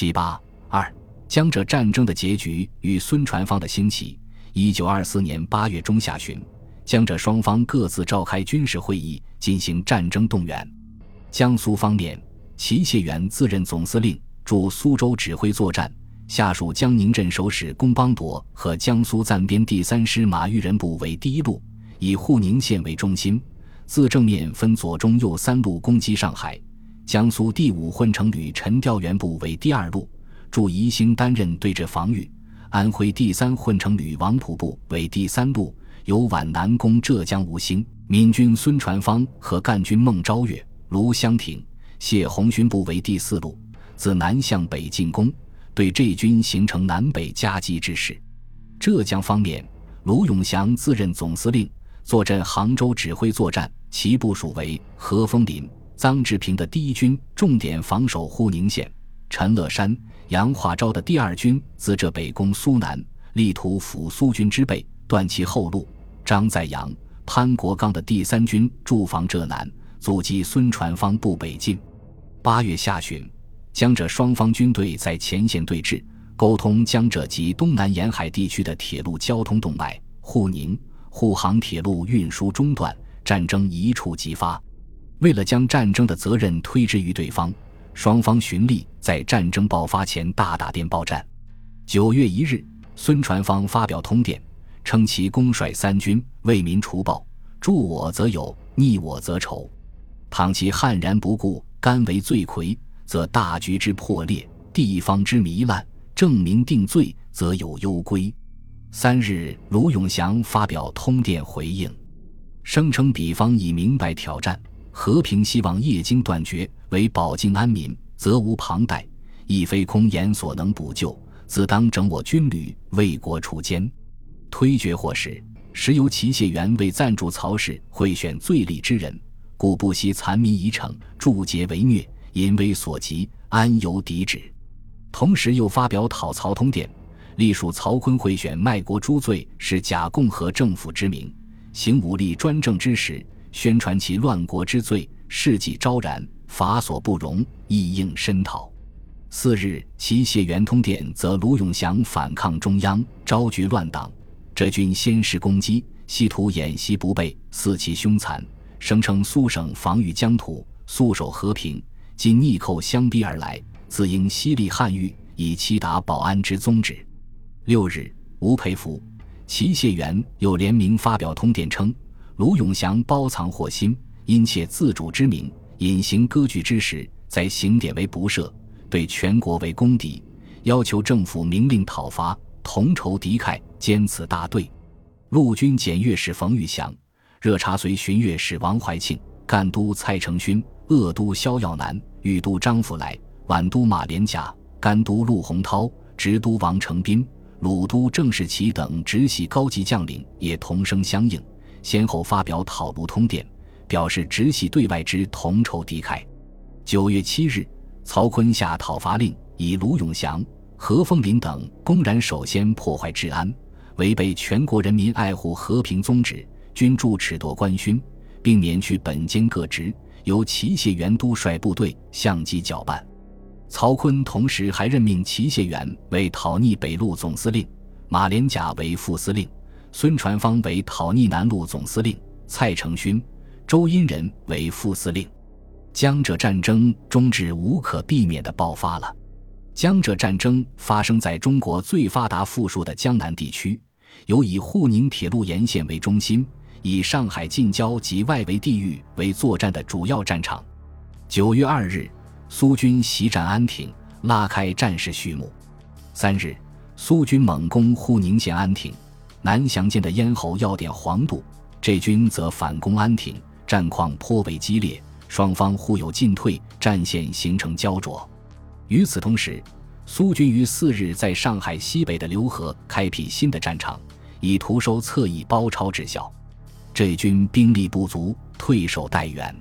七八二，江浙战争的结局与孙传芳的兴起。一九二四年八月中下旬，江浙双方各自召开军事会议，进行战争动员。江苏方面，齐燮元自任总司令，驻苏州指挥作战，下属江宁镇守使龚邦铎和江苏暂编第三师马玉仁部为第一路，以沪宁县为中心，自正面分左、中、右三路攻击上海。江苏第五混成旅陈调元部为第二路，驻宜兴担任对峙防御。安徽第三混成旅王普部为第三路，由皖南攻浙江吴兴。闽军孙传芳和赣军孟昭月、卢湘亭、谢鸿勋部为第四路，自南向北进攻，对这军形成南北夹击之势。浙江方面，卢永祥自任总司令，坐镇杭州指挥作战，其部署为何风林、臧志平的第一军，重点防守沪宁县。陈乐山、杨化昭的第二军自浙北攻苏南，力图抚苏军之背，断其后路。张载阳、潘国刚的第三军驻防浙南，阻击孙传芳部北进。八月下旬，江浙双方军队在前线对峙，沟通江浙及东南沿海地区的铁路交通动脉。沪宁、沪杭铁路运输中断，战争一触即发。为了将战争的责任推之于对方。双方循例在战争爆发前大打电报战。九月一日，孙传芳发表通电，称其公率三军为民除暴，助我则有，逆我则仇。倘其悍然不顾，甘为罪魁，则大局之破裂，地方之糜烂，证明定罪，则有攸归。三日，卢永祥发表通电回应，声称彼方已明白挑战。和平希望业经断绝，为保境安民，责无旁贷，亦非空言所能补救，自当整我军旅，为国除奸。推决或时，时由齐燮元为赞助曹氏，会选最力之人，故不惜残民以惩，助桀为虐，淫威所及，安由抵止？同时又发表讨曹通电，隶属曹锟会选卖国诸罪，是假共和政府之名，行武力专政之实。宣传其乱国之罪，事迹昭然，法所不容，亦应深讨。次日，其谢元通电，则卢永祥反抗中央，招局乱党。这军先是攻击，企图演习不备，肆其凶残，声称苏省防御疆土，素守和平，今逆寇相逼而来，自应犀利汉御，以期达保安之宗旨。六日，吴培福、齐谢元又联名发表通电称。卢永祥包藏祸心，因窃自主之名，隐行割据之时，在刑点为不赦，对全国为公敌，要求政府明令讨伐，同仇敌忾，兼此大队。陆军检阅使冯玉祥、热察绥巡阅使王怀庆、赣督蔡成勋、鄂督萧耀南、豫督张福来、皖督马连甲、甘督陆洪涛、直督王承斌、鲁督郑士奇等直系高级将领也同声相应。先后发表讨卢通电，表示直系对外之同仇敌忾。九月七日，曹锟下讨伐令，以卢永祥、何凤林等公然首先破坏治安，违背全国人民爱护和平宗旨，均铸褫夺官勋，并免去本监各职，由齐燮元督率部队相继搅拌。曹锟同时还任命齐燮元为讨逆北路总司令，马连甲为副司令。孙传芳为讨逆南路总司令，蔡成勋、周荫人为副司令。江浙战争终至无可避免的爆发了。江浙战争发生在中国最发达富庶的江南地区，由以沪宁铁路沿线为中心，以上海近郊及外围地域为作战的主要战场。九月二日，苏军袭占安亭，拉开战事序幕。三日，苏军猛攻沪宁县安亭。南翔间的咽喉要点黄渡，这军则反攻安亭，战况颇为激烈，双方互有进退，战线形成焦灼。与此同时，苏军于四日在上海西北的浏河开辟新的战场，以图收侧翼包抄之效。这军兵力不足，退守待援。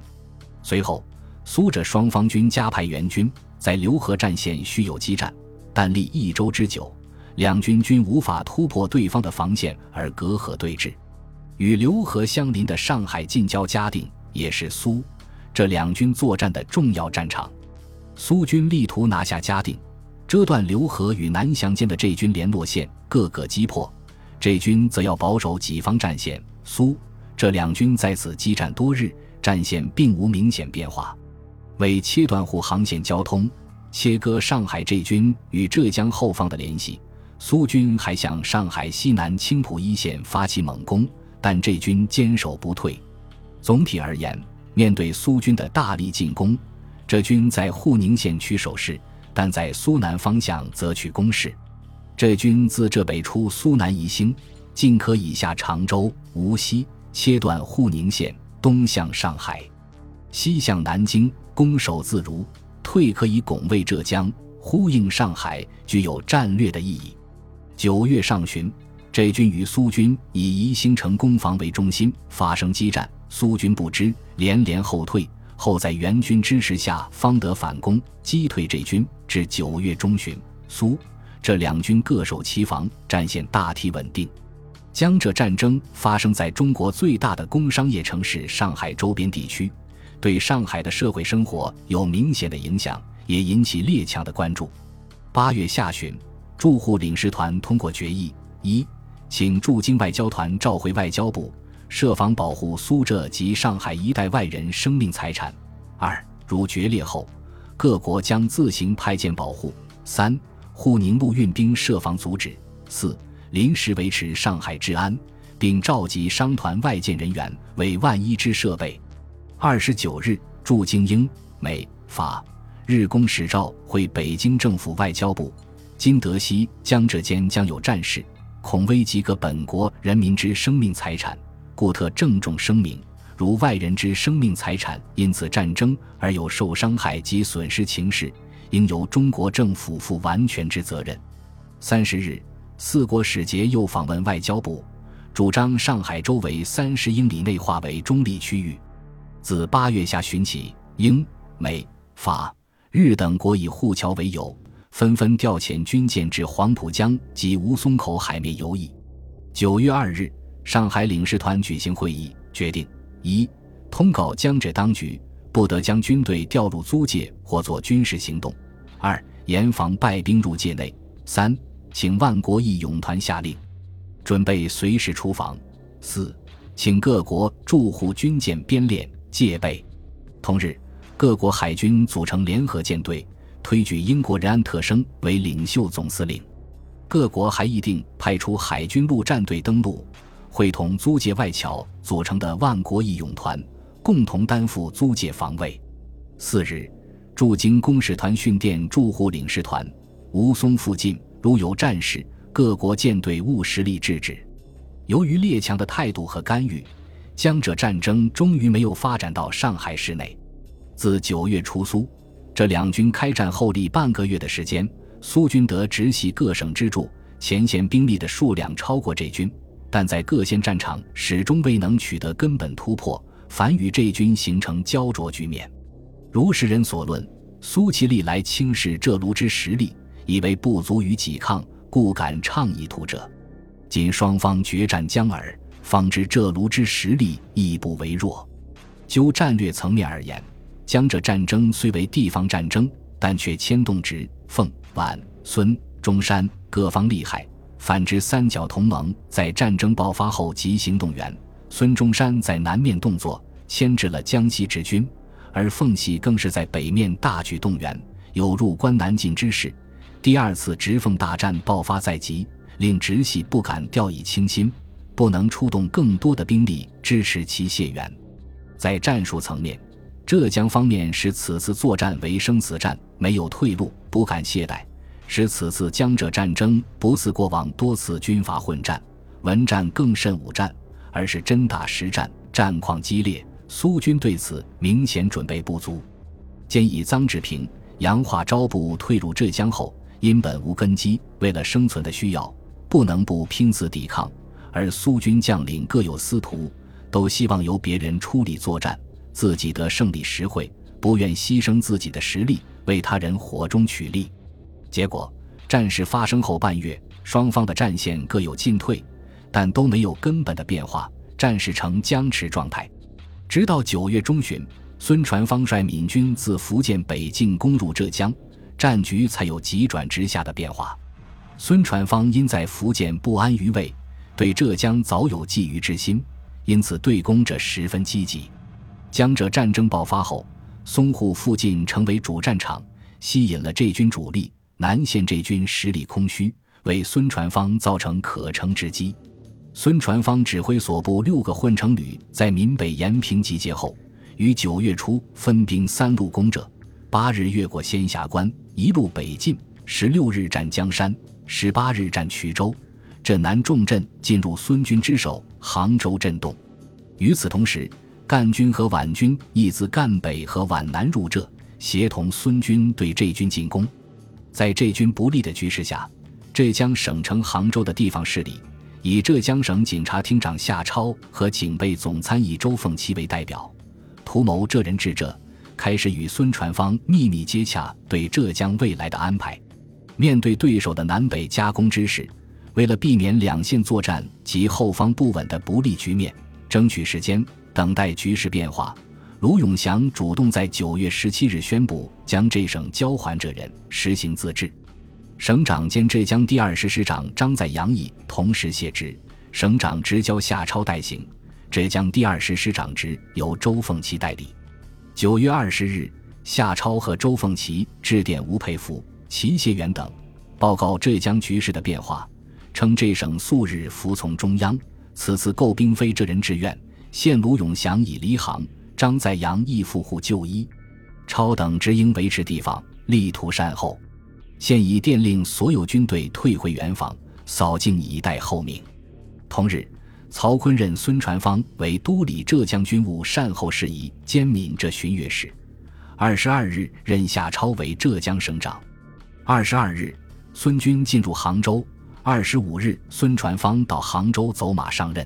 随后，苏浙双方军加派援军，在浏河战线须有激战，但历一周之久。两军均无法突破对方的防线而隔河对峙，与浏河相邻的上海近郊嘉定也是苏这两军作战的重要战场。苏军力图拿下嘉定，遮断浏河与南翔间的这军联络线，各个击破。这军则要保守己方战线。苏这两军在此激战多日，战线并无明显变化。为切断沪航线交通，切割上海这军与浙江后方的联系，苏军还向上海西南青浦一线发起猛攻，但这军坚守不退。总体而言，面对苏军的大力进攻，这军在沪宁县取守势，但在苏南方向则取攻势。这军自浙北出苏南宜兴，进可以下常州、无锡，切断沪宁线，东向上海，西向南京。攻守自如，退可以拱卫浙江，呼应上海，具有战略的意义。九月上旬，这军与苏军以宜兴城攻防为中心发生激战，苏军不知，连连后退，后在援军支持下方得反攻，击退这军。至九月中旬，苏这两军各守其防，战线大体稳定。江浙战争发生在中国最大的工商业城市上海周边地区。对上海的社会生活有明显的影响，也引起列强的关注。八月下旬，驻沪领事团通过决议：一，请驻京外交团召回外交部，设防保护苏浙及上海一带外人生命财产；二，如决裂后，各国将自行派舰保护；三，沪宁陆运兵设防阻止；四，临时维持上海治安，并召集商团外舰人员为万一之设备。二十九日，驻京英、美、法、日公使召回北京政府外交部，今德、西江浙间将有战事，恐危及各本国人民之生命财产，故特郑重声明：如外人之生命财产因此战争而有受伤害及损失情事，应由中国政府负完全之责任。三十日，四国使节又访问外交部，主张上海周围三十英里内划为中立区域。自八月下旬起，英、美、法、日等国以护侨为由，纷纷调遣军舰至黄浦江及吴淞口海面游弋。九月二日，上海领事团举行会议，决定：一、通告江浙当局，不得将军队调入租界或做军事行动；二、严防败兵入界内；三、请万国义勇团下令，准备随时出防；四、请各国驻沪军舰编练。戒备。同日，各国海军组成联合舰队，推举英国人安特生为领袖总司令。各国还议定派出海军陆战队登陆，会同租界外侨组成的万国义勇团，共同担负租界防卫。四日，驻京公使团训电驻沪领事团：吴淞附近如有战事，各国舰队务实力制止。由于列强的态度和干预。江浙战争终于没有发展到上海市内。自九月初苏，这两军开战后历半个月的时间，苏军得直系各省支柱，前线兵力的数量超过这军，但在各线战场始终未能取得根本突破，反与这军形成焦灼局面。如时人所论，苏其历来轻视浙卢之实力，以为不足于抵抗，故敢倡议图者。今双方决战将尔。方知浙卢之实力亦不为弱。就战略层面而言，江浙战争虽为地方战争，但却牵动直、奉、皖、孙、中山各方利害。反之，三角同盟在战争爆发后即行动员，孙中山在南面动作，牵制了江西之军；而奉系更是在北面大举动员，有入关南进之势。第二次直奉大战爆发在即，令直系不敢掉以轻心。不能出动更多的兵力支持其谢援，在战术层面，浙江方面使此次作战为生死战，没有退路，不敢懈怠，使此次江浙战争不似过往多次军阀混战、文战更甚武战，而是真打实战，战况激烈。苏军对此明显准备不足，兼以臧志平、杨化招部退入浙江后，因本无根基，为了生存的需要，不能不拼死抵抗。而苏军将领各有司徒，都希望由别人出力作战，自己得胜利实惠，不愿牺牲自己的实力为他人火中取栗。结果，战事发生后半月，双方的战线各有进退，但都没有根本的变化，战事呈僵持状态。直到九月中旬，孙传芳率闽军自福建北进攻入浙江，战局才有急转直下的变化。孙传芳因在福建不安于位，对浙江早有觊觎之心，因此对攻者十分积极。江浙战争爆发后，淞沪附近成为主战场，吸引了这军主力。南线这军实力空虚，为孙传芳造成可乘之机。孙传芳指挥所部六个混成旅在闽北延平集结后，于九月初分兵三路攻浙，八日越过仙霞关，一路北进，十六日占江山，十八日占衢州，镇南重镇进入孙军之手，杭州震动。与此同时，赣军和皖军亦自赣北和皖南入浙，协同孙军对这军进攻。在这军不利的局势下，浙江省城杭州的地方势力，以浙江省警察厅长夏超和警备总参议周凤岐为代表，图谋浙人治浙，开始与孙传芳秘密接洽对浙江未来的安排。面对对手的南北夹攻之势，为了避免两线作战及后方不稳的不利局面，争取时间，等待局势变化。卢永祥主动在九月十七日宣布将这省交还浙人，实行自治。省长兼浙江第二师师长张载阳已同时卸职，省长直交夏超代行，浙江第二师师长职由周凤岐代理。九月二十日，夏超和周凤岐致电吴佩孚、齐燮元等，报告浙江局势的变化，称这省素日服从中央，此次购兵非浙人志愿，现卢永祥已离行。张载阳亦赴沪就医，超等只应维持地方，力图善后。现已电令所有军队退回原防，扫净以待候命。同日，曹锟任孙传芳为都理浙江军务善后事宜兼闽浙巡阅使。二十二日，任夏超为浙江省长。二十二日，孙军进入杭州。二十五日，孙传芳到杭州走马上任。